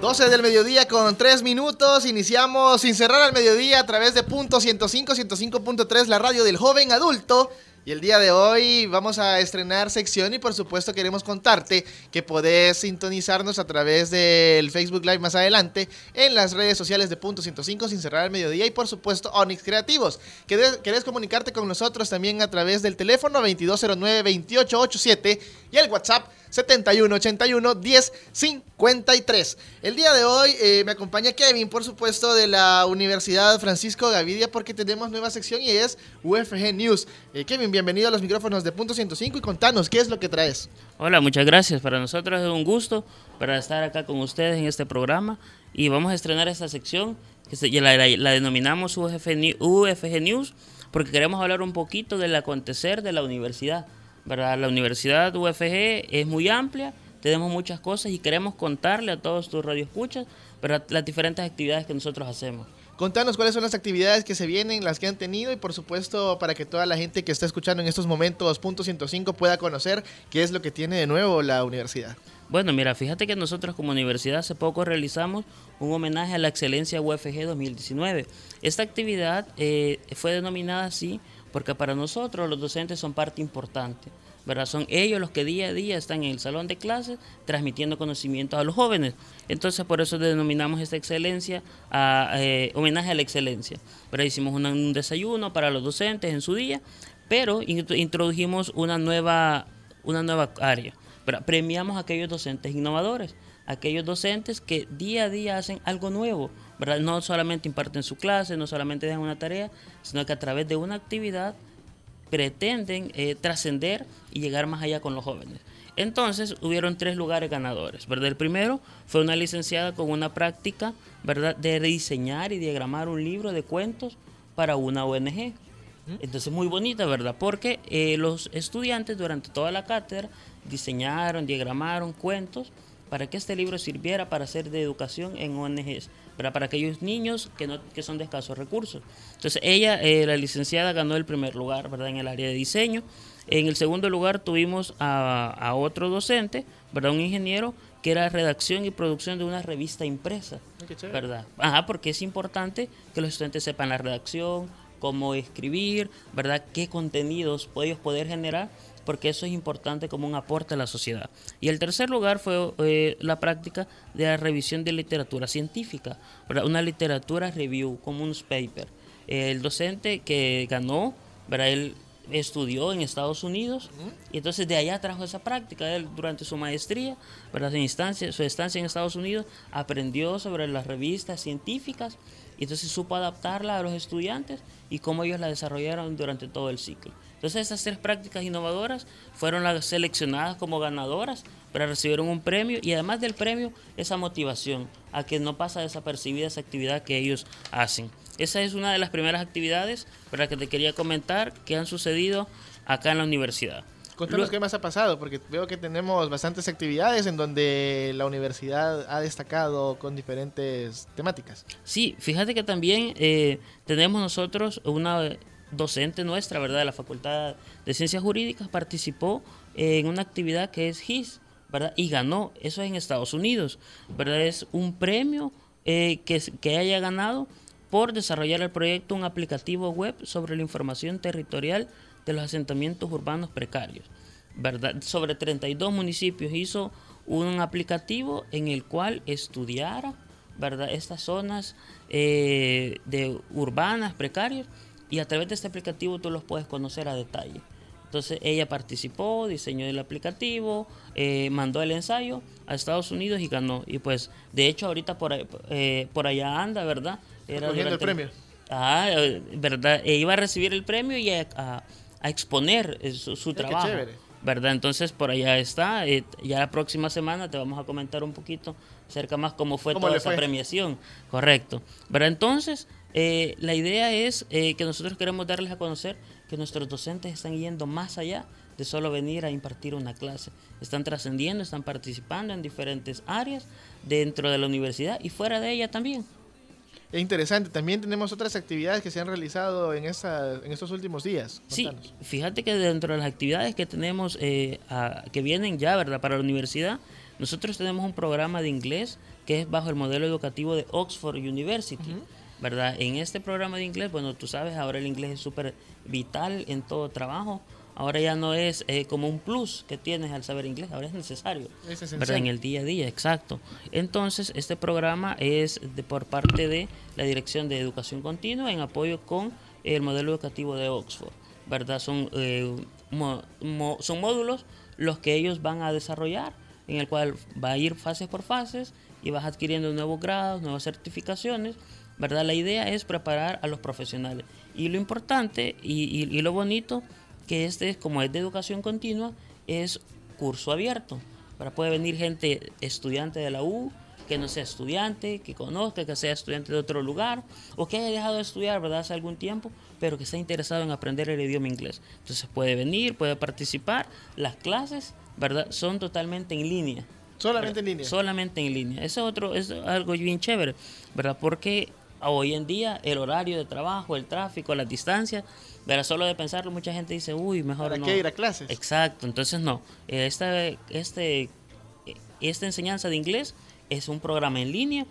12 del mediodía con 3 minutos. Iniciamos sin cerrar al mediodía a través de punto 105, 105.3, la radio del joven adulto. Y el día de hoy vamos a estrenar sección y por supuesto queremos contarte que podés sintonizarnos a través del Facebook Live más adelante en las redes sociales de Punto 105 sin cerrar al mediodía y por supuesto Onyx Creativos. ¿Querés, querés comunicarte con nosotros también a través del teléfono 2209-2887 y el WhatsApp 7181 1053. El día de hoy eh, me acompaña Kevin, por supuesto, de la Universidad Francisco Gavidia, porque tenemos nueva sección y es UFG News. Eh, Kevin, bienvenido a los micrófonos de Punto 105 y contanos, ¿qué es lo que traes? Hola, muchas gracias. Para nosotros es un gusto para estar acá con ustedes en este programa y vamos a estrenar esta sección que la, la, denominamos UFG, UFG News porque queremos hablar un poquito del acontecer de la universidad la Universidad UFG es muy amplia, tenemos muchas cosas y queremos contarle a todos tus radioescuchas las diferentes actividades que nosotros hacemos. Contanos cuáles son las actividades que se vienen, las que han tenido y por supuesto para que toda la gente que está escuchando en estos momentos punto 105 pueda conocer qué es lo que tiene de nuevo la universidad. Bueno, mira, fíjate que nosotros como universidad hace poco realizamos un homenaje a la excelencia UFG 2019. Esta actividad eh, fue denominada así porque para nosotros los docentes son parte importante. ¿verdad? Son ellos los que día a día están en el salón de clases transmitiendo conocimientos a los jóvenes. Entonces, por eso denominamos esta excelencia eh, homenaje a la excelencia. Pero hicimos un desayuno para los docentes en su día, pero introdujimos una nueva, una nueva área. Premiamos a aquellos docentes innovadores, aquellos docentes que día a día hacen algo nuevo, no solamente imparten su clase, no solamente dejan una tarea, sino que a través de una actividad pretenden eh, trascender y llegar más allá con los jóvenes. Entonces hubieron tres lugares ganadores. ¿verdad? El primero fue una licenciada con una práctica ¿verdad? de diseñar y diagramar un libro de cuentos para una ONG. Entonces muy bonita, ¿verdad? Porque eh, los estudiantes durante toda la cátedra diseñaron, diagramaron cuentos para que este libro sirviera para hacer de educación en ONGs para aquellos niños que, no, que son de escasos recursos. Entonces ella, eh, la licenciada, ganó el primer lugar ¿verdad? en el área de diseño. En el segundo lugar tuvimos a, otro docente, ¿verdad? un ingeniero, que era redacción y producción de una revista impresa. ¿verdad? Ajá, porque es importante que los estudiantes sepan la redacción, cómo escribir, ¿verdad? qué contenidos ellos poder generar porque eso es importante como un aporte a la sociedad. Y el tercer lugar fue eh, la práctica de la revisión de literatura científica, una literatura review, como un paper. el docente que ganó, ¿verdad? él estudió en Estados Unidos y entonces de allá trajo esa práctica. Él durante su maestría, ¿verdad? Su, instancia, su estancia en Estados Unidos, aprendió sobre las revistas científicas y entonces supo adaptarla a los estudiantes y cómo ellos la desarrollaron durante todo el ciclo. Entonces esas tres prácticas innovadoras fueron las seleccionadas como ganadoras para recibir un premio y además del premio esa motivación a que no pasa desapercibida esa actividad que ellos hacen. Esa es una de las primeras actividades para que te quería comentar que han sucedido acá en la universidad. Cuéntanos qué más ha pasado, porque veo que tenemos bastantes actividades en donde la universidad ha destacado con diferentes temáticas. Sí, fíjate que también eh, tenemos nosotros una docente nuestra, ¿verdad? De la Facultad de Ciencias Jurídicas participó en una actividad que es GIS, ¿verdad? Y ganó, eso es en Estados Unidos, ¿verdad? Es un premio eh, que, que haya ganado por desarrollar el proyecto un aplicativo web sobre la información territorial de los asentamientos urbanos precarios, ¿verdad? Sobre 32 municipios hizo un aplicativo en el cual estudiara, ¿verdad? Estas zonas eh, de urbanas precarias y a través de este aplicativo tú los puedes conocer a detalle. Entonces ella participó, diseñó el aplicativo, eh, mandó el ensayo a Estados Unidos y ganó. Y pues de hecho ahorita por, eh, por allá anda, ¿verdad? Era el premio. Ah, ¿verdad? E iba a recibir el premio y a, a, exponer su, su trabajo. ¿verdad? Entonces por allá está. Eh, ya la próxima semana te vamos a comentar un poquito acerca más cómo fue toda esa premiación. Correcto. ¿Verdad? Entonces, eh, la idea es eh, que nosotros queremos darles a conocer que nuestros docentes están yendo más allá de solo venir a impartir una clase. Están trascendiendo, están participando en diferentes áreas dentro de la universidad y fuera de ella también. Es interesante. También tenemos otras actividades que se han realizado en, esa, en estos últimos días. Sí, fíjate que dentro de las actividades que tenemos, eh, que vienen ya, ¿verdad?, para la universidad, nosotros tenemos un programa de inglés que es bajo el modelo educativo de Oxford University. ¿verdad? En este programa de inglés, bueno, tú sabes, ahora el inglés es súper vital en todo trabajo. Ahora ya no es eh, como un plus que tienes al saber inglés, ahora es necesario. Es ¿verdad? En el día a día, exacto. Entonces, este programa es de, por parte de la Dirección de Educación Continua en apoyo con el modelo educativo de Oxford. ¿verdad? Son, eh, son módulos los que ellos van a desarrollar, en el cual va a ir fases por fases y vas adquiriendo nuevos grados, nuevas certificaciones ¿verdad? La idea es preparar a los profesionales. Y lo importante y, lo bonito que este, como es de educación continua, es curso abierto. Para puede venir gente estudiante de la U, que no sea estudiante, que conozca, que sea estudiante de otro lugar, o que haya dejado de estudiar, ¿verdad? Hace algún tiempo, pero que esté interesado en aprender el idioma inglés. Entonces puede venir, puede participar. Las clases, ¿verdad? Son totalmente en línea. Solamente en línea. Solamente en línea. Eso es otro, es algo bien chévere, ¿verdad? Porque hoy en día el horario de trabajo, el tráfico, las distancias, pero solo de pensarlo mucha gente dice, uy, mejor ¿Para no. qué ir a clases? Exacto, entonces no. Esta, este, esta enseñanza de inglés es un programa en línea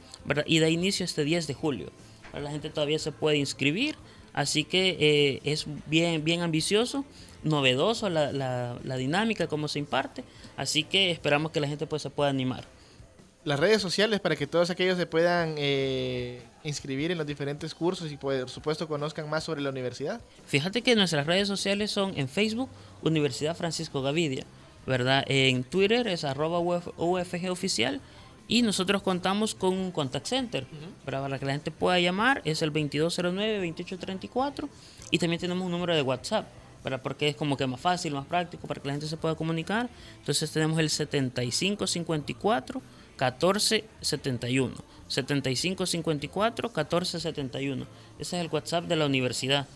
y da inicio este 10 de julio. La gente todavía se puede inscribir, así que eh, es bien, bien ambicioso, novedoso la, la, la dinámica, cómo se imparte, así que esperamos que la gente pues, se pueda animar las redes sociales para que todos aquellos se puedan eh, inscribir en los diferentes cursos y por supuesto conozcan más sobre la universidad? Fíjate que nuestras redes sociales son en Facebook, Universidad Francisco Gavidia, ¿verdad? En Twitter es arroba UFG oficial y nosotros contamos con un contact center para que la gente pueda llamar, es el 2209-2834 y también tenemos un número de WhatsApp. ¿verdad? porque es como que más fácil, más práctico para que la gente se pueda comunicar. Entonces tenemos el 7554 1471. 7554 1471. Ese es el WhatsApp de la universidad.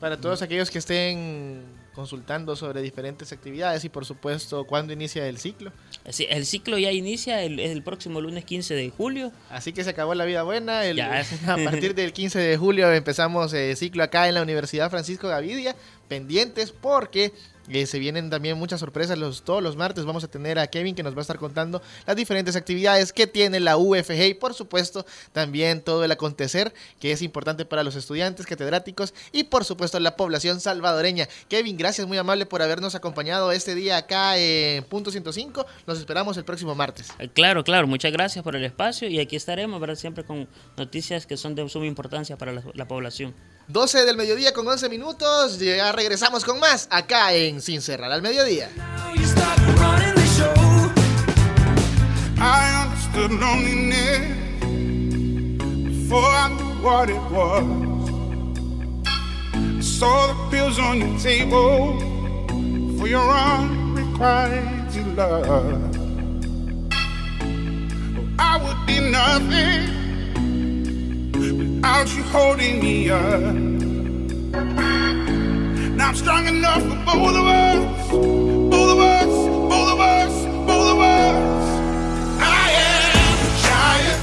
Para todos aquellos que estén consultando sobre diferentes actividades y por supuesto cuándo inicia el ciclo. Sí, el ciclo ya inicia el, el próximo lunes 15 de julio. Así que se acabó la vida buena. a partir del 15 de julio empezamos el ciclo acá en la Universidad Francisco Gavidia. Pendientes porque eh, se vienen también muchas sorpresas. Los, todos los martes vamos a tener a Kevin que nos va a estar contando las diferentes actividades que tiene la UFG y por supuesto también todo el acontecer que es importante para los estudiantes catedráticos y por supuesto la población salvadoreña. Kevin, gracias muy amable por habernos acompañado este día acá en Punto 105. Nos esperamos el próximo martes. Eh, claro, claro. Muchas gracias por el espacio y aquí estaremos, ¿verdad? Siempre con noticias que son de suma importancia para la población. 12 del mediodía con 11 minutos. Ya regresamos con más acá en Sin Cerrar al Mediodía. I understood loneliness before I knew what it was. I pills on your table for your unrequited love. I would be nothing without you holding me up. Now I'm strong enough for both of us, both of us, both of us, both of us. I am a giant.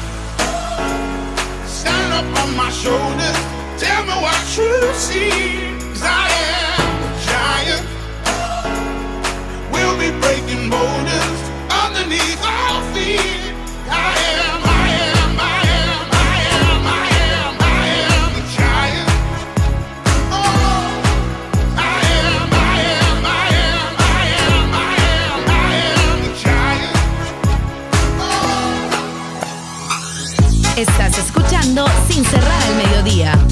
Stand up on my shoulders, tell me what you see. Cause I am a giant. We'll be breaking boulders cerrar el mediodía.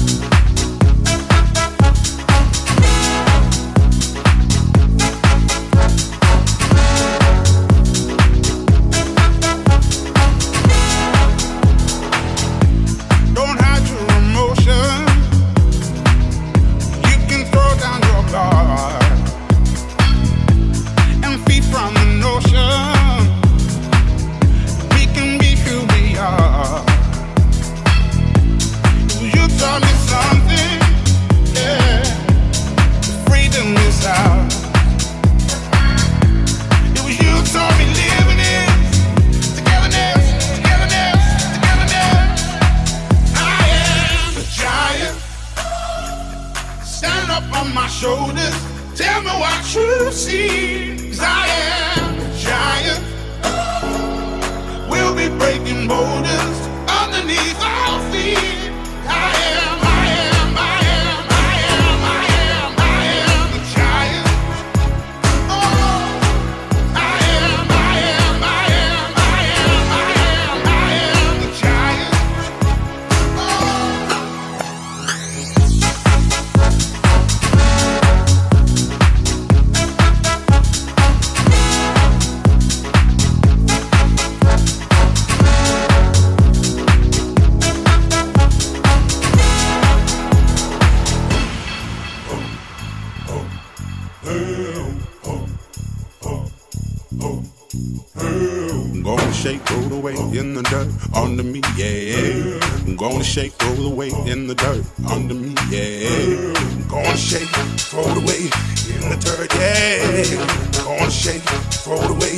Gonna shake, throw it away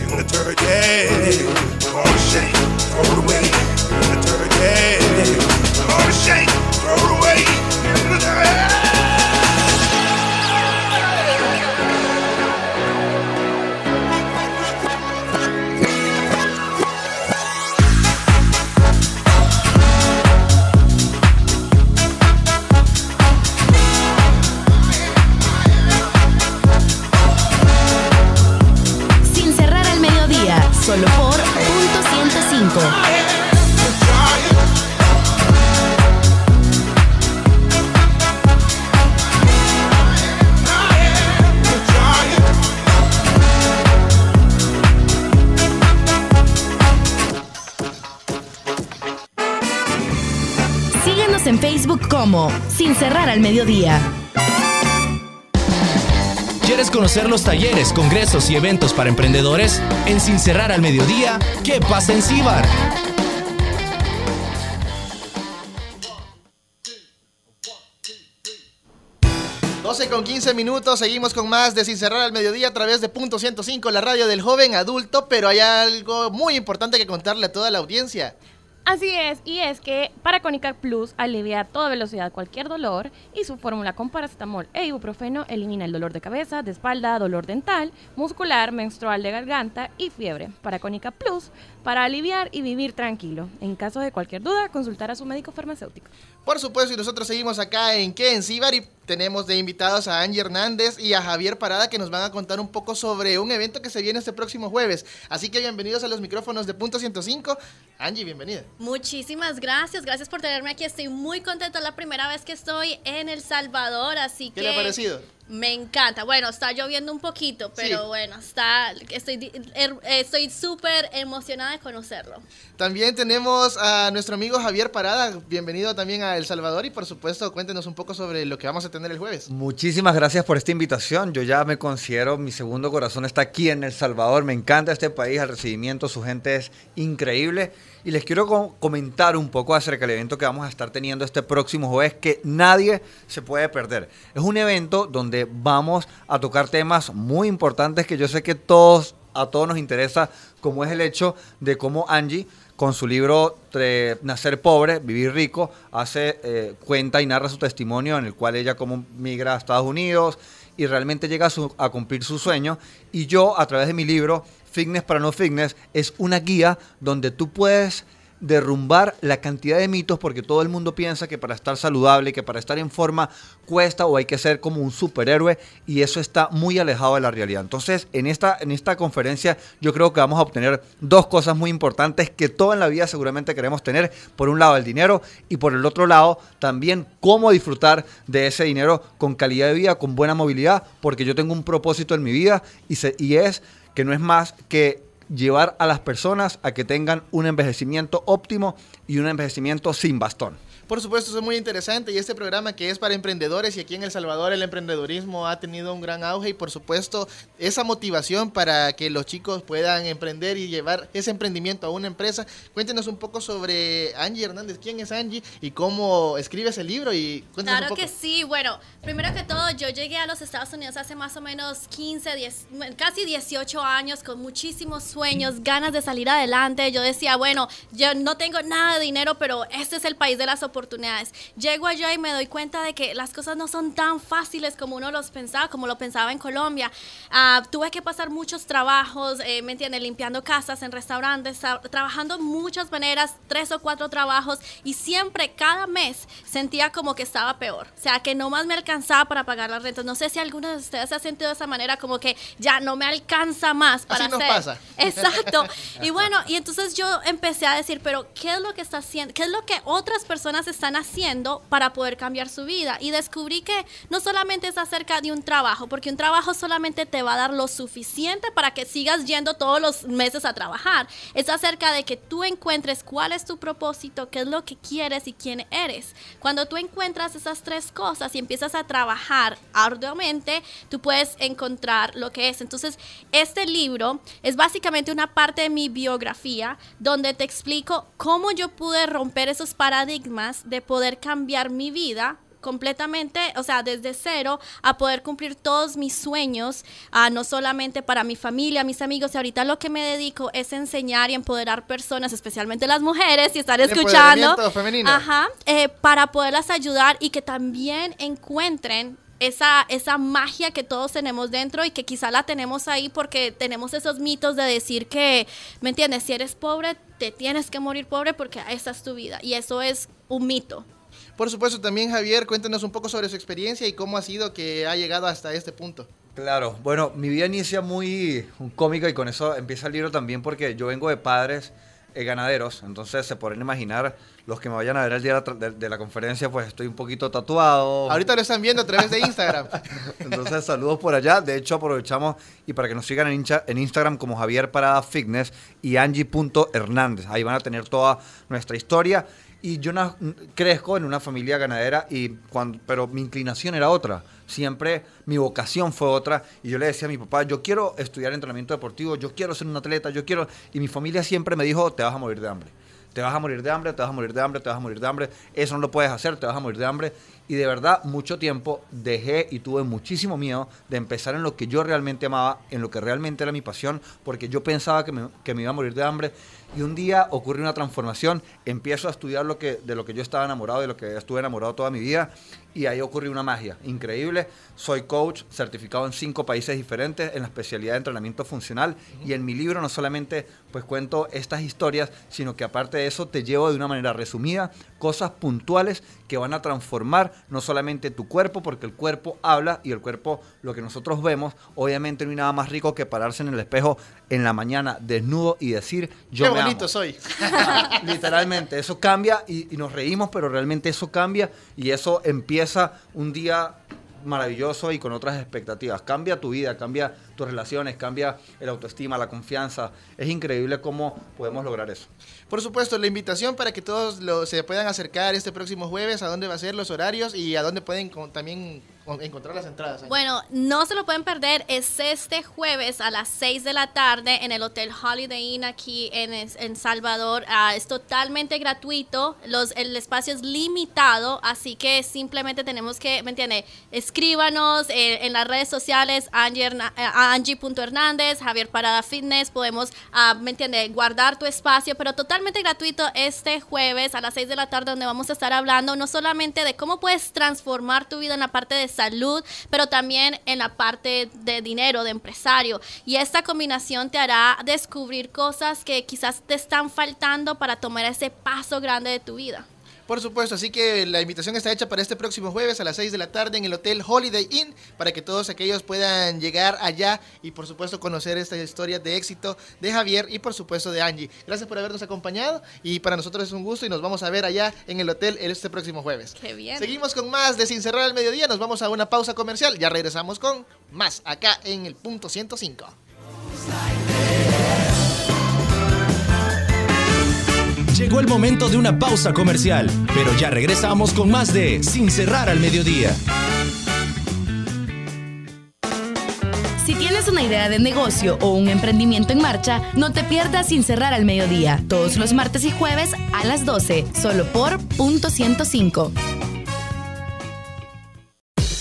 in the dirt, yeah. Gonna shake, throw it away in the dirt, yeah. Gonna shake, throw it away in the dirt. Como Sin cerrar al mediodía. ¿Quieres conocer los talleres, congresos y eventos para emprendedores? En Sin Cerrar al Mediodía, ¿qué pasa en Cibar? 12 con 15 minutos, seguimos con más de Sin Cerrar al Mediodía a través de Punto 105, la radio del joven adulto, pero hay algo muy importante que contarle a toda la audiencia. Así es, y es que Paracónica Plus alivia a toda velocidad cualquier dolor y su fórmula con paracetamol e ibuprofeno elimina el dolor de cabeza, de espalda, dolor dental, muscular, menstrual de garganta y fiebre. Paracónica Plus para aliviar y vivir tranquilo. En caso de cualquier duda, consultar a su médico farmacéutico. Por supuesto, y nosotros seguimos acá en ¿Qué? En tenemos de invitados a Angie Hernández y a Javier Parada que nos van a contar un poco sobre un evento que se viene este próximo jueves. Así que bienvenidos a los micrófonos de Punto 105. Angie, bienvenida. Muchísimas gracias, gracias por tenerme aquí. Estoy muy contenta, es la primera vez que estoy en El Salvador, así ¿Qué que le ha parecido? me encanta. Bueno, está lloviendo un poquito, pero Sí. bueno, está estoy er- estoy súper emocionada de conocerlo. También tenemos a nuestro amigo Javier Parada. Bienvenido también a El Salvador y por supuesto cuéntenos un poco sobre lo que vamos a tener el jueves. Muchísimas gracias por esta invitación. Yo ya me considero, mi segundo corazón está aquí en El Salvador. Me encanta este país, el recibimiento, su gente es increíble. Y les quiero co- comentar un poco acerca del evento que vamos a estar teniendo este próximo jueves que nadie se puede perder. Es un evento donde vamos a tocar temas muy importantes que yo sé que todos a todos nos interesa, como es el hecho de cómo Angie con su libro Nacer Pobre, Vivir Rico, hace eh, cuenta y narra su testimonio en el cual ella como migra a Estados Unidos y realmente llega a, su- a cumplir su sueño. Y yo, a través de mi libro, Fitness para No Fitness, es una guía donde tú puedes derrumbar la cantidad de mitos porque todo el mundo piensa que para estar saludable, que para estar en forma cuesta o hay que ser como un superhéroe y eso está muy alejado de la realidad. Entonces, en esta, en esta conferencia yo creo que vamos a obtener dos cosas muy importantes que todo en la vida seguramente queremos tener. Por un lado el dinero y por el otro lado también cómo disfrutar de ese dinero con calidad de vida, con buena movilidad, porque yo tengo un propósito en mi vida y, se- y es que no es más que llevar a las personas a que tengan un envejecimiento óptimo y un envejecimiento sin bastón. Por supuesto, eso es muy interesante y este programa que es para emprendedores y aquí en El Salvador el emprendedurismo ha tenido un gran auge y por supuesto esa motivación para que los chicos puedan emprender y llevar ese emprendimiento a una empresa. Cuéntenos un poco sobre Angie Hernández, quién es Angie y cómo escribe ese libro y cuéntenos Claro un poco. que sí. Bueno, primero que todo, yo llegué a los Estados Unidos hace más o menos 15, 10, casi 18 años con muchísimos sueños, ganas de salir adelante. Yo decía, bueno, yo no tengo nada de dinero, pero este es el país de las oportunidades oportunidades. Llego allá y me doy cuenta de que las cosas no son tan fáciles como uno los pensaba, como lo pensaba en Colombia. Ah, tuve que pasar muchos trabajos, eh, ¿me entiendes? Limpiando casas, en restaurantes, tra- trabajando muchas maneras, tres o cuatro trabajos y siempre, cada mes, sentía como que estaba peor. O sea, que no más me alcanzaba para pagar las rentas. No sé si alguno de ustedes se ha sentido de esa manera, como que ya no me alcanza más para Así nos hacer. pasa. Exacto. Y bueno, y entonces yo empecé a decir, pero ¿qué es lo que está haciendo? ¿Qué es lo que otras personas están haciendo para poder cambiar su vida? Y descubrí que no solamente es acerca de un trabajo, porque un trabajo solamente te va a dar lo suficiente para que sigas yendo todos los meses a trabajar. Es acerca de que tú encuentres cuál es tu propósito, qué es lo que quieres y quién eres. Cuando tú encuentras esas tres cosas y empiezas a trabajar arduamente, tú puedes encontrar lo que es. Entonces, este libro es básicamente una parte de mi biografía donde te explico cómo yo pude romper esos paradigmas de poder cambiar mi vida completamente, o sea, desde cero a poder cumplir todos mis sueños, ah, no solamente para mi familia, mis amigos, y ahorita lo que me dedico es enseñar y empoderar personas, especialmente las mujeres, si están escuchando. Ajá, eh, para poderlas ayudar y que también encuentren esa, esa magia que todos tenemos dentro y que quizá la tenemos ahí porque tenemos esos mitos de decir que, ¿me entiendes? Si eres pobre, te tienes que morir pobre porque esa es tu vida. Y eso es un mito. Por supuesto, también Javier, cuéntanos un poco sobre su experiencia y cómo ha sido que ha llegado hasta este punto. Claro, bueno, mi vida inicia muy cómica y con eso empieza el libro también porque yo vengo de padres eh, ganaderos, entonces se podrán imaginar los que me vayan a ver el día de la, tra- de- de la conferencia, pues estoy un poquito tatuado. Ahorita lo están viendo a través de Instagram. Entonces, saludos por allá. De hecho, aprovechamos y para que nos sigan en, Incha- en Instagram como Javier Parada Fitness y Angie.hernández. Ahí van a tener toda nuestra historia. Y yo na- crezco en una familia ganadera, y cuando, pero mi inclinación era otra. Siempre mi vocación fue otra. Y yo le decía a mi papá, yo quiero estudiar entrenamiento deportivo, yo quiero ser un atleta, yo quiero... Y mi familia siempre me dijo, te vas a morir de hambre. Te vas a morir de hambre, te vas a morir de hambre, te vas a morir de hambre. Eso no lo puedes hacer, te vas a morir de hambre. Y de verdad, mucho tiempo dejé y tuve muchísimo miedo de empezar en lo que yo realmente amaba, en lo que realmente era mi pasión, porque yo pensaba que me, que me iba a morir de hambre. Y un día ocurre una transformación, empiezo a estudiar lo que, de lo que yo estaba enamorado, de lo que estuve enamorado toda mi vida, y ahí ocurrió una magia increíble. Soy coach certificado en cinco países diferentes en la especialidad de entrenamiento funcional, y en mi libro no solamente pues cuento estas historias, sino que aparte de eso te llevo de una manera resumida cosas puntuales que van a transformar no solamente tu cuerpo, porque el cuerpo habla y el cuerpo, lo que nosotros vemos, obviamente no hay nada más rico que pararse en el espejo en la mañana desnudo y decir, yo Qué me bonito amo". soy. Literalmente, eso cambia y, y nos reímos, pero realmente eso cambia y eso empieza un día maravilloso y con otras expectativas. Cambia tu vida, cambia tus relaciones, cambia el autoestima, la confianza. Es increíble cómo podemos lograr eso. Por supuesto, la invitación para que todos se puedan acercar este próximo jueves, a dónde va a ser los horarios y a dónde pueden también encontrar las entradas. Bueno, no se lo pueden perder. Es este jueves a las 6 de la tarde en el Hotel Holiday Inn aquí en, en Salvador. Ah, es totalmente gratuito. Los, el espacio es limitado, así que simplemente tenemos que, ¿me entiende? Escríbanos eh, en las redes sociales, Angie Herna- eh, Angie.hernández, Javier Parada Fitness. Podemos, ah, ¿me entiende? Guardar tu espacio, pero totalmente gratuito este jueves a las 6 de la tarde, donde vamos a estar hablando no solamente de cómo puedes transformar tu vida en la parte de salud, pero también en la parte de dinero, de empresario. Y esta combinación te hará descubrir cosas que quizás te están faltando para tomar ese paso grande de tu vida. Por supuesto, así que la invitación está hecha para este próximo jueves a las 6 de la tarde en el Hotel Holiday Inn para que todos aquellos puedan llegar allá y por supuesto conocer esta historia de éxito de Javier y por supuesto de Angie. Gracias por habernos acompañado y para nosotros es un gusto y nos vamos a ver allá en el hotel este próximo jueves. Qué bien. Seguimos con más de Sin Cerrar al Mediodía, nos vamos a una pausa comercial, ya regresamos con más acá en el punto 105. Llegó el momento de una pausa comercial, pero ya regresamos con más de Sin cerrar al mediodía. Si tienes una idea de negocio o un emprendimiento en marcha, no te pierdas sin cerrar al mediodía, todos los martes y jueves a las 12, solo por punto 105.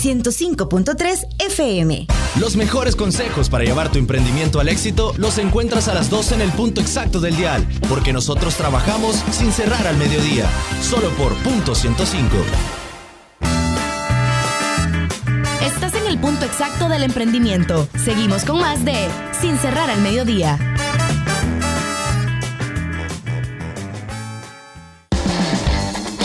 105.3 FM. Los mejores consejos para llevar tu emprendimiento al éxito los encuentras a las 12 en el punto exacto del dial, porque nosotros trabajamos sin cerrar al mediodía, solo por punto 105. Estás en el punto exacto del emprendimiento. Seguimos con más de Sin cerrar al mediodía.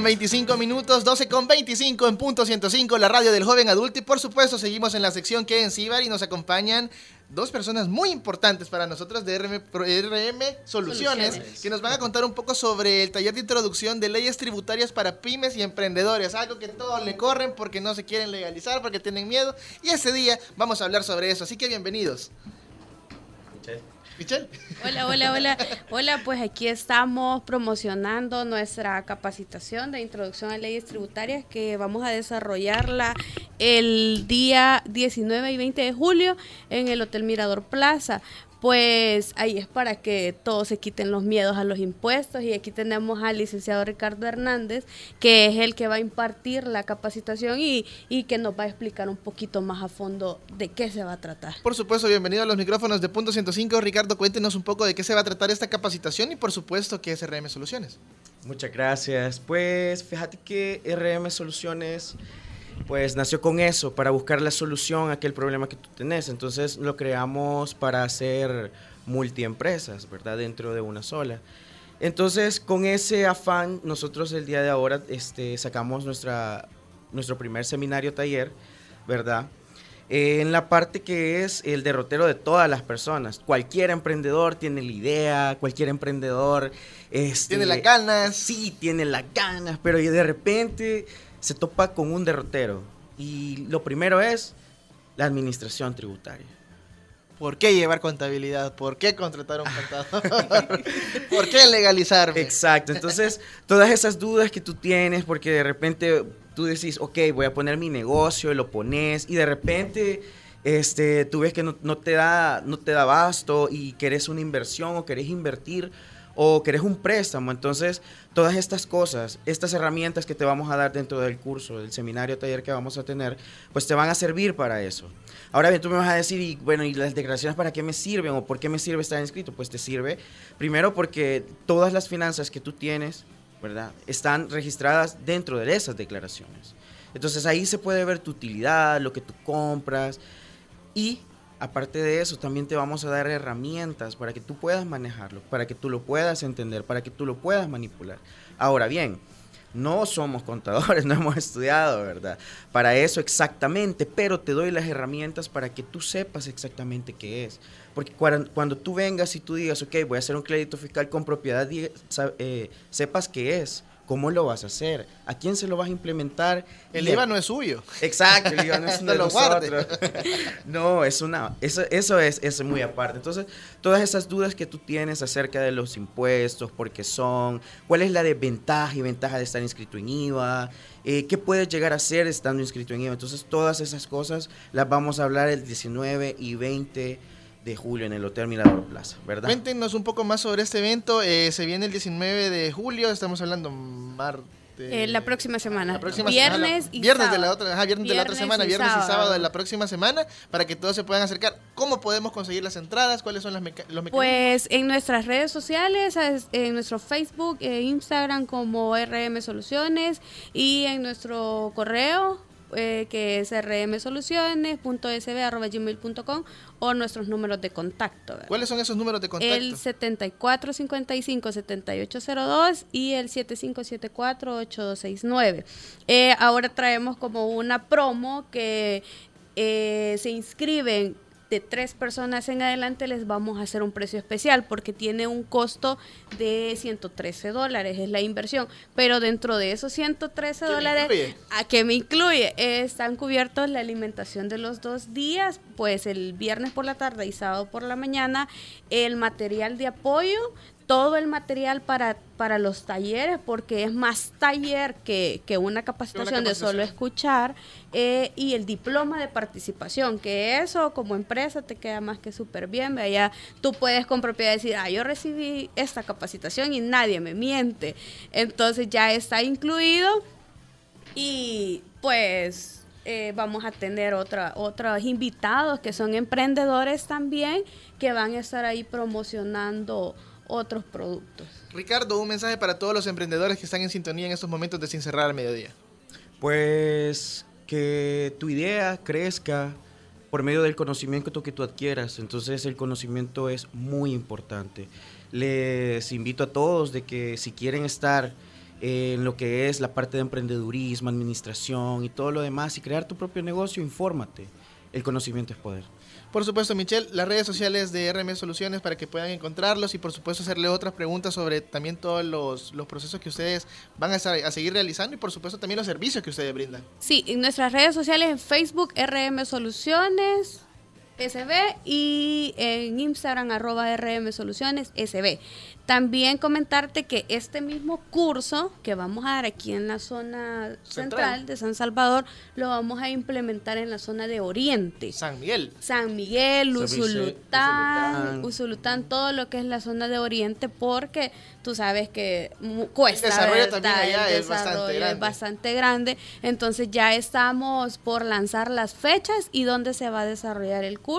Con 25 minutos, 12 con 25 en punto 105, la radio del joven adulto. Y por supuesto, seguimos en la sección que en Cibar y nos acompañan dos personas muy importantes para nosotros de RM, RM Soluciones, Soluciones, que nos van a contar un poco sobre el taller de introducción de leyes tributarias para pymes y emprendedores. Algo que todos le corren porque no se quieren legalizar, porque tienen miedo. Y ese día vamos a hablar sobre eso. Así que bienvenidos. Hola, hola, hola. Hola, pues aquí estamos promocionando nuestra capacitación de introducción a leyes tributarias que vamos a desarrollarla el día 19 y 20 de julio en el Hotel Mirador Plaza pues ahí es para que todos se quiten los miedos a los impuestos y aquí tenemos al licenciado Ricardo Hernández, que es el que va a impartir la capacitación y, y, que nos va a explicar un poquito más a fondo de qué se va a tratar. Por supuesto, bienvenido a los micrófonos de Punto 105. Ricardo, cuéntenos un poco de qué se va a tratar esta capacitación y por supuesto qué es RM Soluciones. Muchas gracias. Pues fíjate que RM Soluciones pues nació con eso, para buscar la solución a aquel problema que tú tenés. Entonces lo creamos para hacer multiempresas, ¿verdad? Dentro de una sola. Entonces, con ese afán, nosotros el día de ahora este, sacamos nuestra, nuestro primer seminario taller, ¿verdad? Eh, en la parte que es el derrotero de todas las personas. Cualquier emprendedor tiene la idea, cualquier emprendedor... Este, tiene las ganas. Sí, tiene las ganas, pero de repente se topa con un derrotero. Y lo primero es la administración tributaria. ¿Por qué llevar contabilidad? ¿Por qué contratar a un contador? ¿Por qué legalizarme? Exacto. Entonces, todas esas dudas que tú tienes, porque de repente tú decís, ok, voy a poner mi negocio, lo pones, y de repente este, tú ves que no, no te da, no te da basto y querés una inversión o querés invertir o querés un préstamo. Entonces, todas estas cosas, estas herramientas que te vamos a dar dentro del curso, del seminario, taller que vamos a tener, pues te van a servir para eso. Ahora bien, tú me vas a decir, y bueno, ¿y las declaraciones para qué me sirven o por qué me sirve estar inscrito? Pues te sirve primero porque todas las finanzas que tú tienes, ¿verdad? Están registradas dentro de esas declaraciones. Entonces ahí se puede ver tu utilidad, lo que tú compras y aparte de eso, también te vamos a dar herramientas para que tú puedas manejarlo, para que tú lo puedas entender, para que tú lo puedas manipular. Ahora bien, no somos contadores, no hemos estudiado, ¿verdad? Para eso exactamente, pero te doy las herramientas para que tú sepas exactamente qué es. Porque cuando, tú vengas y tú digas, ok, voy a hacer un crédito fiscal con propiedad, eh, sepas qué es ¿Cómo lo vas a hacer? ¿A quién se lo vas a implementar? El IVA no es suyo. Exacto, el IVA no es de nosotros. no, es una, eso, eso es, es muy aparte. Entonces, todas esas dudas que tú tienes acerca de los impuestos, por qué son, cuál es la desventaja y ventaja de estar inscrito en IVA, eh, qué puedes llegar a hacer estando inscrito en IVA. Entonces, todas esas cosas las vamos a hablar el 19 y 20 de julio en el Hotel Mirador Plaza, ¿verdad? Cuéntenos un poco más sobre este evento. Eh, se viene el 19 de julio, estamos hablando martes Eh, la próxima semana. la próxima viernes semana. y viernes de la sábado. otra, ajá, viernes, de la otra semana, y viernes y sábado sábado. de la próxima semana, para que todos se puedan acercar. ¿Cómo podemos conseguir las entradas? ¿Cuáles son las meca- los mecanismos? Pues en nuestras redes sociales, es- en nuestro Facebook e Instagram como RM Soluciones y en nuestro correo eh, que es rmsoluciones.sb.gmail.com o nuestros números de contacto. ¿verdad? ¿Cuáles son esos números de contacto? El 7455-7802 y el 7574-8269. Eh, ahora traemos como una promo que eh, se inscriben de tres personas en adelante les vamos a hacer un precio especial porque tiene un costo de 113 dólares, es la inversión. Pero dentro de esos 113 me dólares? ¿a qué me incluye? Eh, están cubiertos la alimentación de los dos días, pues el viernes por la tarde y sábado por la mañana, el material de apoyo, todo el material para, para los talleres, porque es más taller que, que una capacitación de solo escuchar, eh, y el diploma de participación, que eso como empresa te queda más que súper bien, ya tú puedes con propiedad decir, ah, yo recibí esta capacitación y nadie me miente, entonces ya está incluido y pues eh, vamos a tener otra, otros invitados que son emprendedores también que van a estar ahí promocionando otros productos. Ricardo, un mensaje para todos los emprendedores que están en sintonía en estos momentos de Sin Cerrar al Mediodía. Pues que tu idea crezca por medio del conocimiento que tú adquieras. Entonces el conocimiento es muy importante. Les invito a todos de que si quieren estar en lo que es la parte de emprendedurismo, administración y todo lo demás y crear tu propio negocio, infórmate. El conocimiento es poder. Por supuesto, Michelle, las redes sociales de RM Soluciones para que puedan encontrarlos y por supuesto hacerle otras preguntas sobre también todos los, los procesos que ustedes van a, estar- a seguir realizando y por supuesto también los servicios que ustedes brindan. Sí, en nuestras redes sociales en Facebook RM Soluciones SB y en Instagram arroba RM Soluciones SB. También comentarte que este mismo curso que vamos a dar aquí en la zona central, Central. de San Salvador lo vamos a implementar en la zona de Oriente. San Miguel. San Miguel, Usulután, Usulután. Todo lo que es la zona de Oriente, porque tú sabes que cuesta. El desarrollo ¿verdad? también allá El es bastante desarrollo grande. es bastante grande. Entonces ya estamos por lanzar las fechas y dónde se va a desarrollar el curso,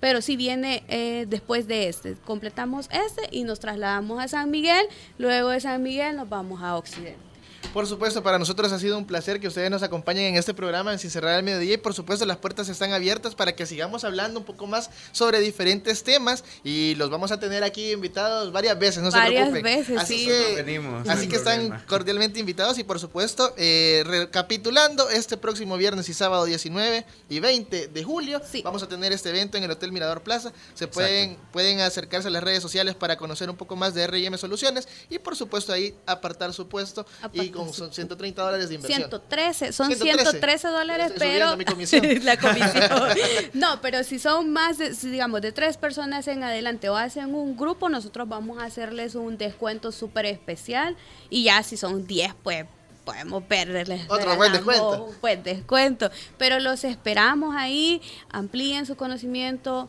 pero si viene eh, después de este. Completamos este y nos trasladamos a San Miguel, luego de San Miguel nos vamos a Occidente. Por supuesto, para nosotros ha sido un placer que ustedes nos acompañen en este programa en Sin Cerrar al Mediodía y por supuesto las puertas están abiertas para que sigamos hablando un poco más sobre diferentes temas y los vamos a tener aquí invitados varias veces, no Varias se preocupen. veces, así sí. Que, Venimos, así que están cordialmente invitados y por supuesto, eh, recapitulando, este próximo viernes y sábado 19 y 20 de julio vamos a tener este evento en el Hotel Mirador Plaza. Se pueden, pueden acercarse a las redes sociales para conocer un poco más de R&M Soluciones y por supuesto ahí apartar su puesto y con son 130 dólares de inversión. 113, son 113. 113 dólares, Estoy pero subiendo mi comisión. la comisión. No, pero si son más, de, si digamos, de tres personas en adelante o hacen un grupo, nosotros vamos a hacerles un descuento súper especial y ya si son 10, pues podemos perderles. Otro buen descuento. Un buen descuento, pero los esperamos ahí, amplíen su conocimiento.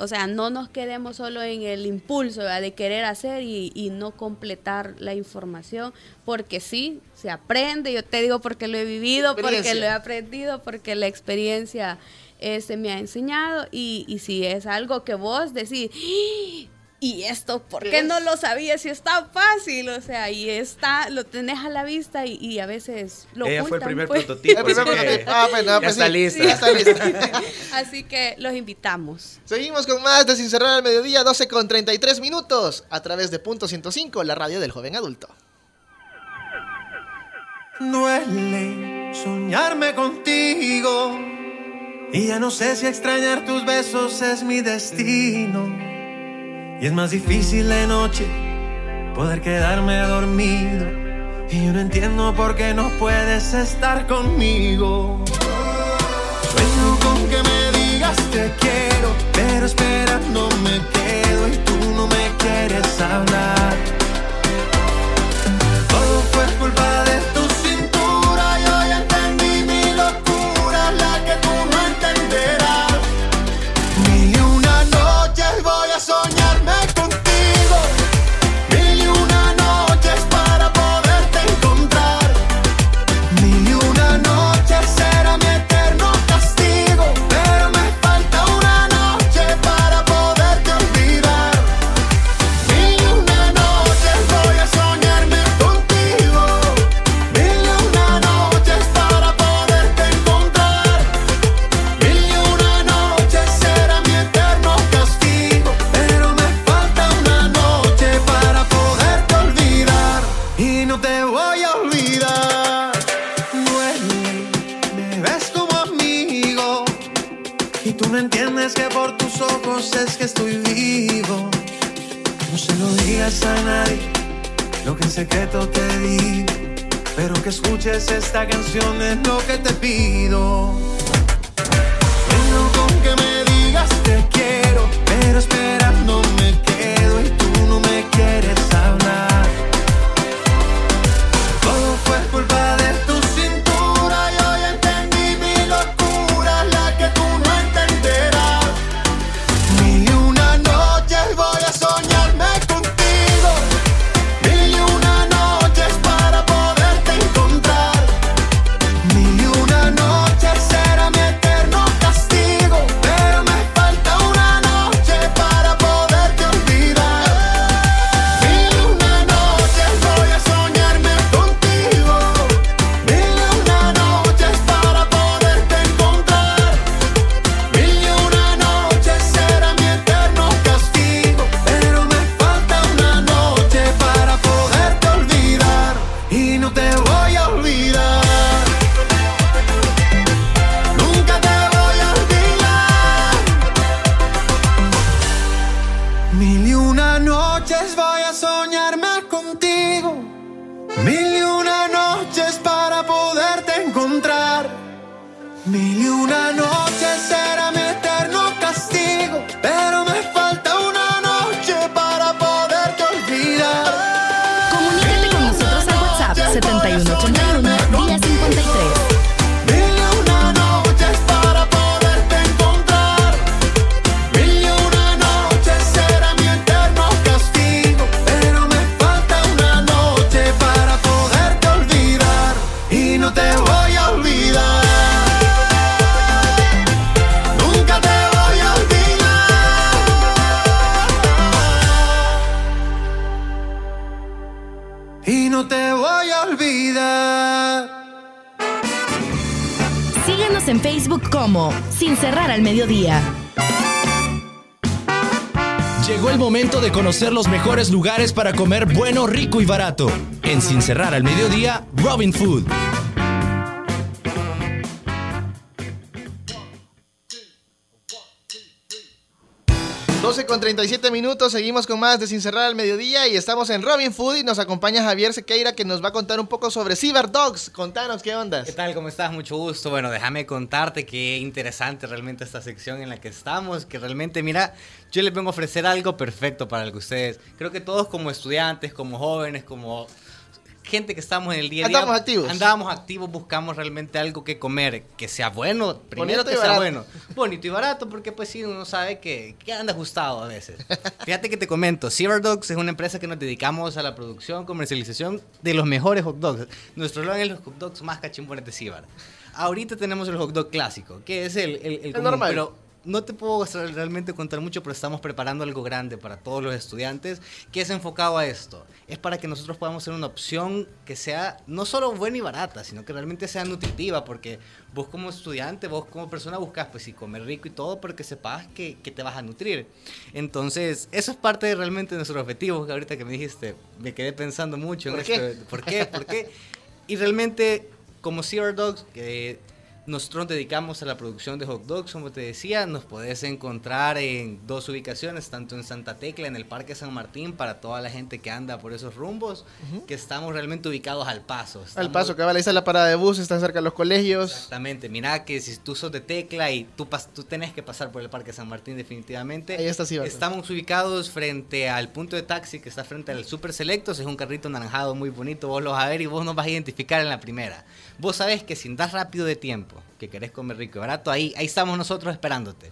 O sea, no nos quedemos solo en el impulso ¿verdad? de querer hacer y, y no completar la información, porque sí, se aprende, yo te digo porque lo he vivido, porque lo he aprendido, porque la experiencia se me ha enseñado y, y si es algo que vos decís, "¡Ah! Y esto, ¿por qué no lo sabía si está fácil? O sea, ahí está, lo tenés a la vista y, y a veces lo Ella fue el ocultan, primer pues. prototipo. El primer prototipo. Ah, pues, no, ya pues está sí. lista. Ya está lista. Así que los invitamos. Seguimos con más de Sin Cerrar al Mediodía, 12 con 33 minutos, a través de Punto 105, la radio del joven adulto. Duele soñarme contigo y ya no sé si extrañar tus besos es mi destino. Y es más difícil de noche poder quedarme dormido y yo no entiendo por qué no puedes estar conmigo. Sueño con que me digas te quiero, pero esperando me quedo y tú no me quieres hablar. En Facebook como Sin Cerrar al Mediodía. Llegó el momento de conocer los mejores lugares para comer bueno, rico y barato. En Sin Cerrar al Mediodía, Robin Food. 12 con 37 minutos, seguimos con más de Sin Cerrar al Mediodía y estamos en Robin Food y nos acompaña Javier Sequeira que nos va a contar un poco sobre Cyber Dogs. Contanos qué ondas. ¿Qué tal? ¿Cómo estás? Mucho gusto. Bueno, déjame contarte qué interesante realmente esta sección en la que estamos, que realmente, mira, yo les vengo a ofrecer algo perfecto para el que ustedes, creo que todos como estudiantes, como jóvenes, como gente que estamos en el día a día. Andamos activos. Andamos activos, buscamos realmente algo que comer, que sea bueno, primero Bonito que sea barato. bueno. Bonito y barato, porque pues sí, uno sabe que, que anda ajustado a veces. Fíjate que te comento, Silver Dogs es una empresa que nos dedicamos a la producción, comercialización de los mejores hot dogs. Nuestro slogan es los hot dogs más cachimbones de Cibar. Ahorita tenemos el hot dog clásico, que es el, el, el común, normal. pero no te puedo realmente contar mucho, pero estamos preparando algo grande para todos los estudiantes que es enfocado a esto. Es para que nosotros podamos ser una opción que sea no solo buena y barata, sino que realmente sea nutritiva, porque vos como estudiante, vos como persona buscas, pues sí, comer rico y todo, pero que sepas que, que te vas a nutrir. Entonces, eso es parte de realmente de nuestros objetivos, que ahorita que me dijiste, me quedé pensando mucho en ¿Por esto. qué? de- ¿Por qué? ¿Por qué? Y realmente, como Zero Dogs, que nosotros nos dedicamos a la producción de hot dogs, como te decía, nos podés encontrar en dos ubicaciones, tanto en Santa Tecla, en el Parque San Martín, para toda la gente que anda por esos rumbos, que estamos realmente ubicados al paso. Al Estamos- paso, cabal, ahí está la parada de bus, está cerca de los colegios. Exactamente, mira que si tú sos de Tecla y tú, pas- tú tenés que pasar por el Parque San Martín definitivamente. Ahí está Cibar. Estamos ubicados frente al punto de taxi que está frente al Super Selectos, es un carrito naranjado muy bonito, vos lo vas a ver y vos nos vas a identificar en la primera. Vos sabés que si andás rápido de tiempo, que querés comer rico y barato, ahí, ahí estamos nosotros esperándote.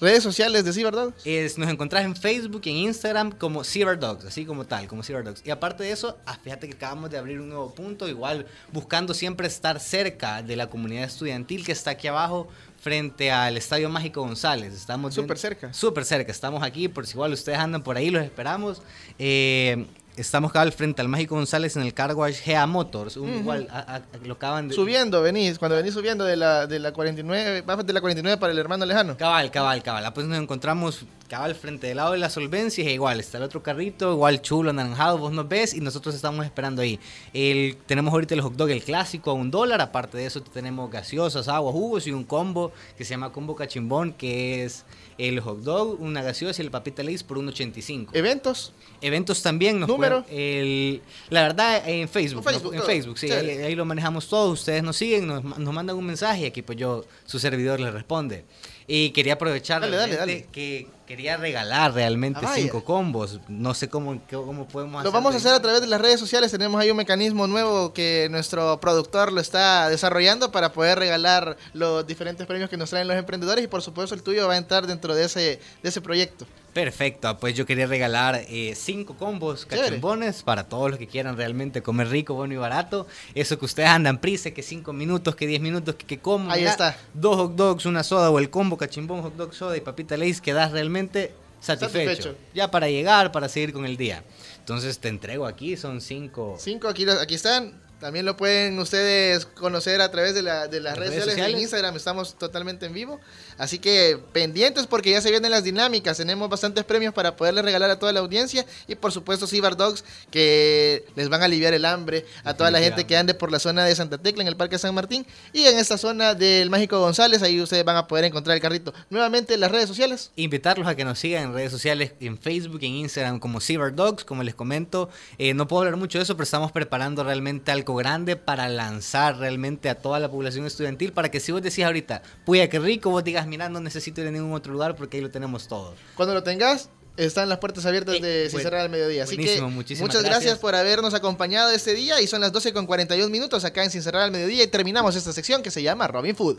Redes sociales de Cyberdogs. Es, nos encontrás en Facebook y en Instagram como Cyberdogs, así como tal, como Cyberdogs. Y aparte de eso, ah, fíjate que acabamos de abrir un nuevo punto, igual buscando siempre estar cerca de la comunidad estudiantil que está aquí abajo frente al Estadio Mágico González. Estamos Súper cerca. Súper cerca, estamos aquí, por si igual ustedes andan por ahí, los esperamos. Eh, estamos cabal frente al Mágico González en el Car Wash GA Motors, un- igual a- a- lo acaban de... Subiendo, venís, cuando venís subiendo de la, de la 49, vas de la 49 para el hermano lejano. Cabal, cabal, cabal. Ah, Pues nos encontramos cabal frente del lado de la solvencia es igual, está el otro carrito, igual chulo, anaranjado, vos nos ves y nosotros estamos esperando ahí. El, tenemos ahorita el hot dog, el clásico, a un dólar, aparte de eso tenemos gaseosas, agua, jugos y un combo que se llama combo cachimbón, que es el hot dog, una gaseosa y el papita Lays por 1.85. ¿Eventos? Eventos también. Nos ¿Número? el, la verdad, en Facebook. En Facebook, en todo. Facebook, sí. Ahí, lo manejamos todo. Ustedes nos siguen, nos, nos mandan un mensaje y aquí pues yo, su servidor, les responde. Y quería aprovechar Dale, dale, realmente que quería regalar realmente Ah, cinco combos. No sé cómo, cómo podemos Lo vamos a hacer a través de las redes sociales. Tenemos ahí un mecanismo nuevo que nuestro productor lo está desarrollando para poder regalar los diferentes premios que nos traen los emprendedores y por supuesto el tuyo va a entrar dentro de ese, de ese proyecto. Perfecto, pues yo quería regalar eh, cinco combos cachimbones para todos los que quieran realmente comer rico, bueno y barato. Eso que ustedes andan prisa, que cinco minutos, que diez minutos, que, que como. Ahí está. Dos hot dogs, una soda o el combo cachimbón, hot dog, soda y papita Lays, quedas realmente satisfecho. Satisfecho. Ya para llegar, para seguir con el día. Entonces te entrego aquí, son cinco. Cinco aquí, aquí están. También lo pueden ustedes conocer a través de, la- de las redes, redes sociales. sociales. En Instagram estamos totalmente en vivo. Así que pendientes porque ya se vienen las dinámicas. Tenemos bastantes premios para poderles regalar a toda la audiencia. Y por supuesto Cibar Dogs que les van a aliviar el hambre a toda la gente que ande por la zona de Santa Tecla en el Parque San Martín. Y en esta zona del Mágico González, ahí ustedes van a poder encontrar el carrito. Nuevamente las redes sociales. Invitarlos a que nos sigan en redes sociales, en Facebook, en Instagram, como Cyber Dogs, como les comento. Eh, no puedo hablar mucho de eso, pero estamos preparando realmente algo grande para lanzar realmente a toda la población estudiantil, para que si vos decís ahorita, puya, qué rico, vos digas, mira, no necesito ir a ningún otro lugar porque ahí lo tenemos todo. Cuando lo tengas, están las puertas abiertas de Sin al Mediodía. Así que buenísimo, muchísimas muchas gracias. gracias. por habernos acompañado este día y son las 12 con 41 minutos acá en Sin Cerrar al Mediodía y terminamos esta sección que se llama Robin Food.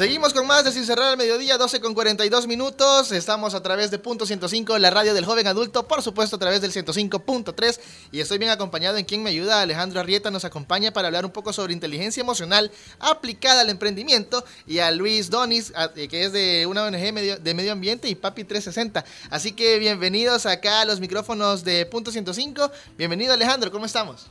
Seguimos con más de Sin Cerrar al Mediodía, 12 con 42 minutos. Estamos a través de Punto 105, la radio del joven adulto, por supuesto a través del 105.3. Y estoy bien acompañado en quien me ayuda. Alejandro Arrieta nos acompaña para hablar un poco sobre inteligencia emocional aplicada al emprendimiento. Y a Luis Donis, eh, que es de una ONG de medio ambiente, y Papi 360. Así que bienvenidos acá a los micrófonos de Punto 105. Bienvenido Alejandro, ¿cómo estamos?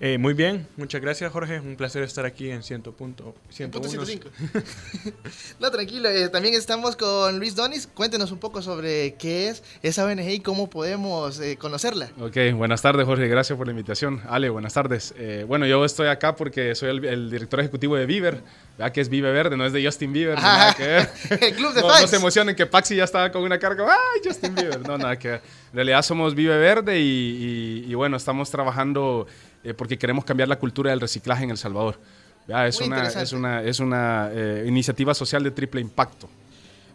Eh, muy bien, muchas gracias Jorge, un placer estar aquí en 100 punto, Punto 101. 105. No, tranquilo. eh, también estamos con Luis Donis. Cuéntenos un poco sobre qué es esa ONG y cómo podemos eh, conocerla. Ok, buenas tardes Jorge, gracias por la invitación. Ale, buenas tardes. Eh, bueno, yo estoy acá porque soy el, el director ejecutivo de Bieber, ¿verdad? que es Vive Verde, no es de Justin Bieber. no, nada que ver. El club de no, fans. No se emocionen que Paxi ya estaba con una carga, ¡ay, Justin Bieber! No, nada que ver. En realidad somos Vive Verde y, y- y bueno, estamos trabajando eh, porque queremos cambiar la cultura del reciclaje en El Salvador. Es, una, es una, es una eh, iniciativa social de triple impacto.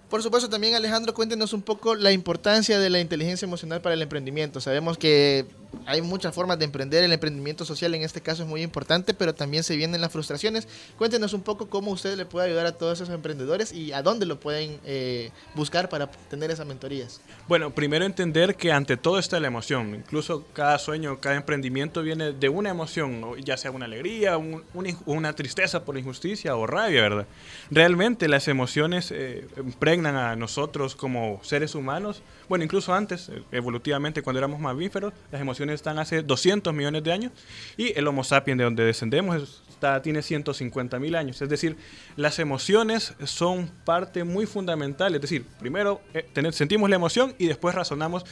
Por supuesto, también Alejandro, cuéntenos un poco la importancia de la inteligencia emocional para el emprendimiento. Sabemos que hay muchas formas de emprender, el emprendimiento social en este caso es muy importante, pero también se vienen las frustraciones. Cuéntenos un poco cómo usted le puede ayudar a todos esos emprendedores y a dónde lo pueden eh, buscar para tener esas mentorías. Bueno, primero entender que ante todo está la emoción. Incluso cada sueño, cada emprendimiento viene de una emoción, ya sea una alegría, una tristeza por injusticia o rabia, ¿verdad? Realmente las emociones eh, impregnan a nosotros como seres humanos. Bueno, incluso antes, eh, evolutivamente, cuando éramos mamíferos, las emociones están hace 200 millones de años y el Homo sapiens de donde descendemos es- está, tiene 150 mil años. Es decir, las emociones son parte muy fundamental. Es decir, primero eh, tener- sentimos la emoción y después razonamos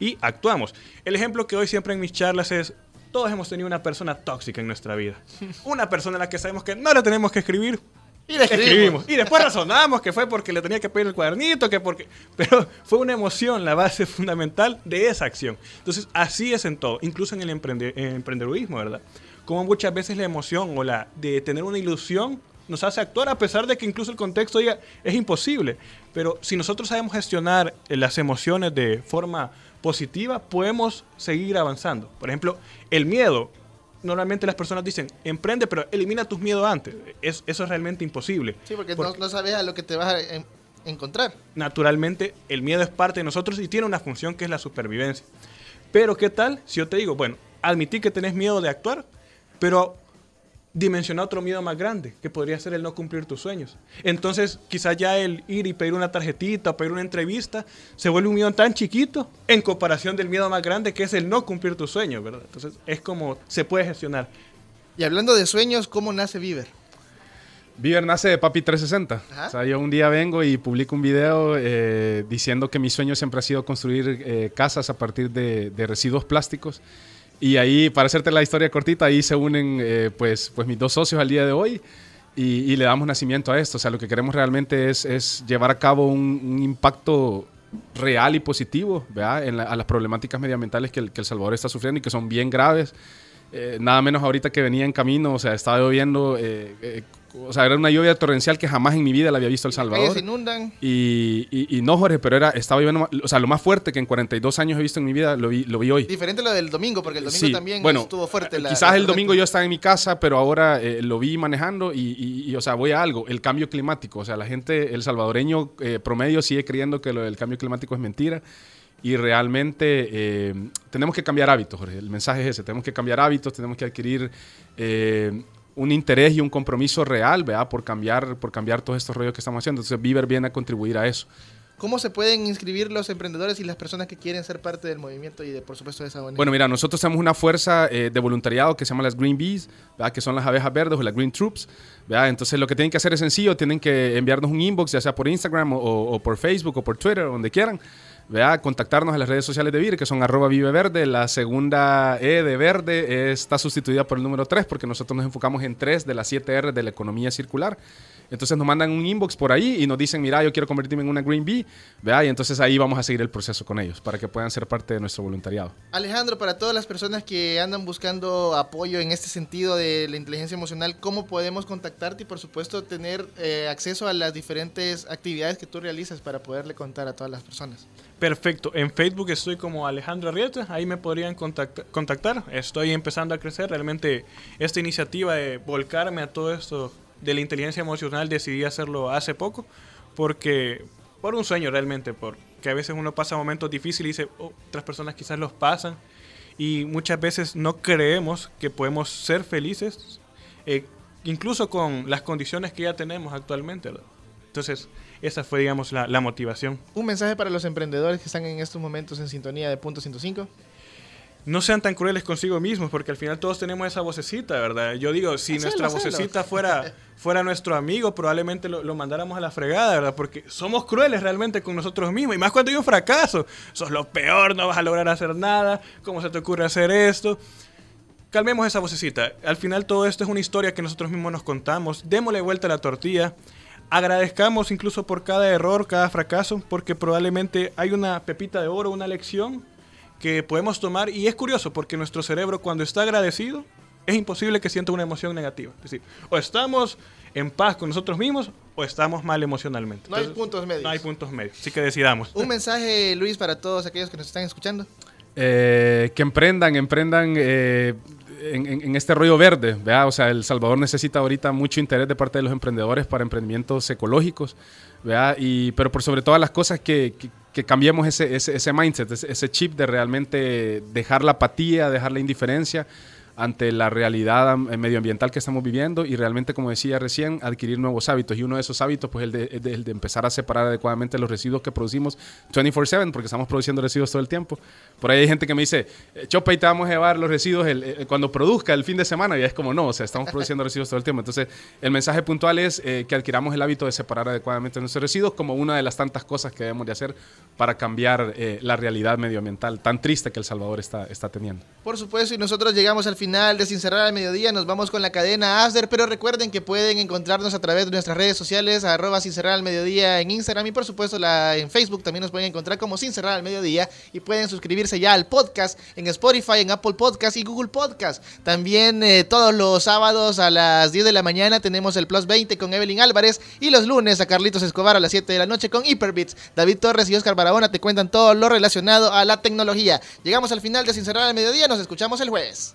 y actuamos. El ejemplo que doy siempre en mis charlas es, todos hemos tenido una persona tóxica en nuestra vida. Una persona a la que sabemos que no le tenemos que escribir. Y le escribimos. Y después razonamos que fue porque le tenía que pedir el cuadernito, que porque... Pero fue una emoción la base fundamental de esa acción. Entonces, así es en todo, incluso en el emprende- en emprendedurismo, ¿verdad? Como muchas veces la emoción o la de tener una ilusión nos hace actuar a pesar de que incluso el contexto diga es imposible. Pero si nosotros sabemos gestionar eh, las emociones de forma positiva, podemos seguir avanzando. Por ejemplo, el miedo normalmente las personas dicen, emprende, pero elimina tus miedos antes. Es- eso es realmente imposible. Sí, porque Por- no, no sabes a lo que te vas a en- encontrar. naturalmente el miedo es parte de nosotros y tiene una función que es la supervivencia. Pero ¿qué tal si yo te digo, bueno, admití que tenés miedo de actuar, pero dimensiona otro miedo más grande, que podría ser el no cumplir tus sueños. Entonces, quizás ya el ir y pedir una tarjetita o pedir una entrevista se vuelve un miedo tan chiquito en comparación del miedo más grande que es el no cumplir tus sueños, ¿verdad? Entonces, es como se puede gestionar. Y hablando de sueños, ¿cómo nace Viver? Viver nace de Papi 360. Ajá. O sea, yo un día vengo y publico un video eh, diciendo que mi sueño siempre ha sido construir eh, casas a partir de, de residuos plásticos. Y ahí, para hacerte la historia cortita, ahí se unen eh, pues, pues mis dos socios al día de hoy y, y le damos nacimiento a esto. O sea, lo que queremos realmente es, es llevar a cabo un, un impacto real y positivo. En la- a las problemáticas medioambientales que el, que El Salvador está sufriendo y que son bien graves. Eh, nada menos ahorita que venía en camino, o sea, estaba lloviendo, eh, eh, o sea, era una lluvia torrencial que jamás en mi vida la había visto El Salvador. se inundan. Y, y- y no, Jorge, pero era, estaba lloviendo, ma- o sea, lo más fuerte que en 42 años he visto en mi vida, lo vi, lo vi hoy. Diferente a lo del domingo, porque el domingo Sí, también bueno, estuvo fuerte. la- Quizás el domingo yo estaba en mi casa, pero ahora eh, lo vi manejando y, y- y, o sea, voy a algo, el cambio climático. O sea, la gente, el salvadoreño eh, promedio sigue creyendo que lo del cambio climático es mentira y realmente eh, tenemos que cambiar hábitos, Jorge. El mensaje es ese, tenemos que cambiar hábitos, tenemos que adquirir eh, un interés y un compromiso real, ¿verdad? Por cambiar, por cambiar todos estos rollos que estamos haciendo. Entonces, Viver viene a contribuir a eso. ¿Cómo se pueden inscribir los emprendedores y las personas que quieren ser parte del movimiento y de, por supuesto, de esa ONG? Bueno, mira, nosotros tenemos una fuerza eh, de voluntariado que se llama las Green Bees, ¿verdad? que son las abejas verdes o las Green Troops. ¿verdad? Entonces lo que tienen que hacer es sencillo, tienen que enviarnos un inbox, ya sea por Instagram o, o por Facebook o por Twitter, donde quieran. ¿Verdad? Contactarnos en las redes sociales de VIR, que son arroba Vive Verde. La segunda E de verde está sustituida por el número 3, porque nosotros nos enfocamos en 3 de las 7 R de la economía circular. Entonces nos mandan un inbox por ahí y nos dicen, mira, yo quiero convertirme en una Green Bee, ¿verdad? Y entonces ahí vamos a seguir el proceso con ellos, para que puedan ser parte de nuestro voluntariado. Alejandro, para todas las personas que andan buscando apoyo en este sentido de la inteligencia emocional, ¿cómo podemos contactarte y, por supuesto, tener eh, acceso a las diferentes actividades que tú realizas para poderle contar a todas las personas? Perfecto. En Facebook estoy como Alejandro Arrieta. Ahí me podrían contacta- contactar. Estoy empezando a crecer. Realmente esta iniciativa de volcarme a todo esto de la inteligencia emocional decidí hacerlo hace poco. Porque por un sueño realmente. Porque a veces uno pasa momentos difíciles y dice, "Oh, otras personas quizás los pasan. Y muchas veces no creemos que podemos ser felices. eh, incluso con las condiciones que ya tenemos actualmente. Entonces, esa fue, digamos, la, la motivación. Un mensaje para los emprendedores que están en estos momentos en sintonía de punto 105. No sean tan crueles consigo mismos, porque al final todos tenemos esa vocecita, ¿verdad? Yo digo, si Hacelo, nuestra hacelo. vocecita fuera, fuera nuestro amigo, probablemente lo, lo mandáramos a la fregada, ¿verdad? Porque somos crueles realmente con nosotros mismos, y más cuando hay un fracaso. Sos lo peor, no vas a lograr hacer nada, ¿cómo se te ocurre hacer esto? Calmemos esa vocecita. Al final todo esto es una historia que nosotros mismos nos contamos. Démosle vuelta a la tortilla. Agradezcamos incluso por cada error, cada fracaso, porque probablemente hay una pepita de oro, una lección que podemos tomar. Y es curioso, porque nuestro cerebro cuando está agradecido, es imposible que sienta una emoción negativa. Es decir, o estamos en paz con nosotros mismos o estamos mal emocionalmente. No hay puntos medios. No hay puntos medios. Así que decidamos. Un mensaje, Luis, para todos aquellos que nos están escuchando. Eh, que emprendan, emprendan eh, en, en- en este rollo verde, ¿verdad? O sea, El Salvador necesita ahorita mucho interés de parte de los emprendedores para emprendimientos ecológicos, ¿verdad? Y, pero por sobre todas las cosas que, que- que cambiemos ese, ese, ese mindset, ese, ese chip de realmente dejar la apatía, dejar la indiferencia ante la realidad am- medioambiental que estamos viviendo y realmente, como decía recién, adquirir nuevos hábitos. Y uno de esos hábitos, pues, el de, el de- el de empezar a separar adecuadamente los residuos que producimos 24/7, porque estamos produciendo residuos todo el tiempo. Por ahí hay gente que me dice, eh, Chopa, y te vamos a llevar los residuos el- eh, cuando produzca el fin de semana. Y es como, no, o sea, estamos produciendo residuos todo el tiempo. Entonces, el mensaje puntual es eh, que adquiramos el hábito de separar adecuadamente nuestros residuos como una de las tantas cosas que debemos de hacer para cambiar eh, la realidad medioambiental tan triste que El Salvador está, está teniendo. Por supuesto, y nosotros llegamos al final de Sin Cerrar al Mediodía, nos vamos con la cadena After, pero recuerden que pueden encontrarnos a través de nuestras redes sociales, arroba Sin Cerrar al Mediodía en Instagram y por supuesto en Facebook también nos pueden encontrar como Sin Cerrar al Mediodía y pueden suscribirse ya al podcast en Spotify, en Apple Podcast y Google Podcast. También eh, todos los sábados a las 10 de la mañana tenemos el Plus 20 con Evelyn Álvarez y los lunes a Carlitos Escobar a las 7 de la noche con Hyperbits. David Torres y Oscar Barahona te cuentan todo lo relacionado a la tecnología. Llegamos al final de Sin Cerrar al Mediodía, nos escuchamos el jueves.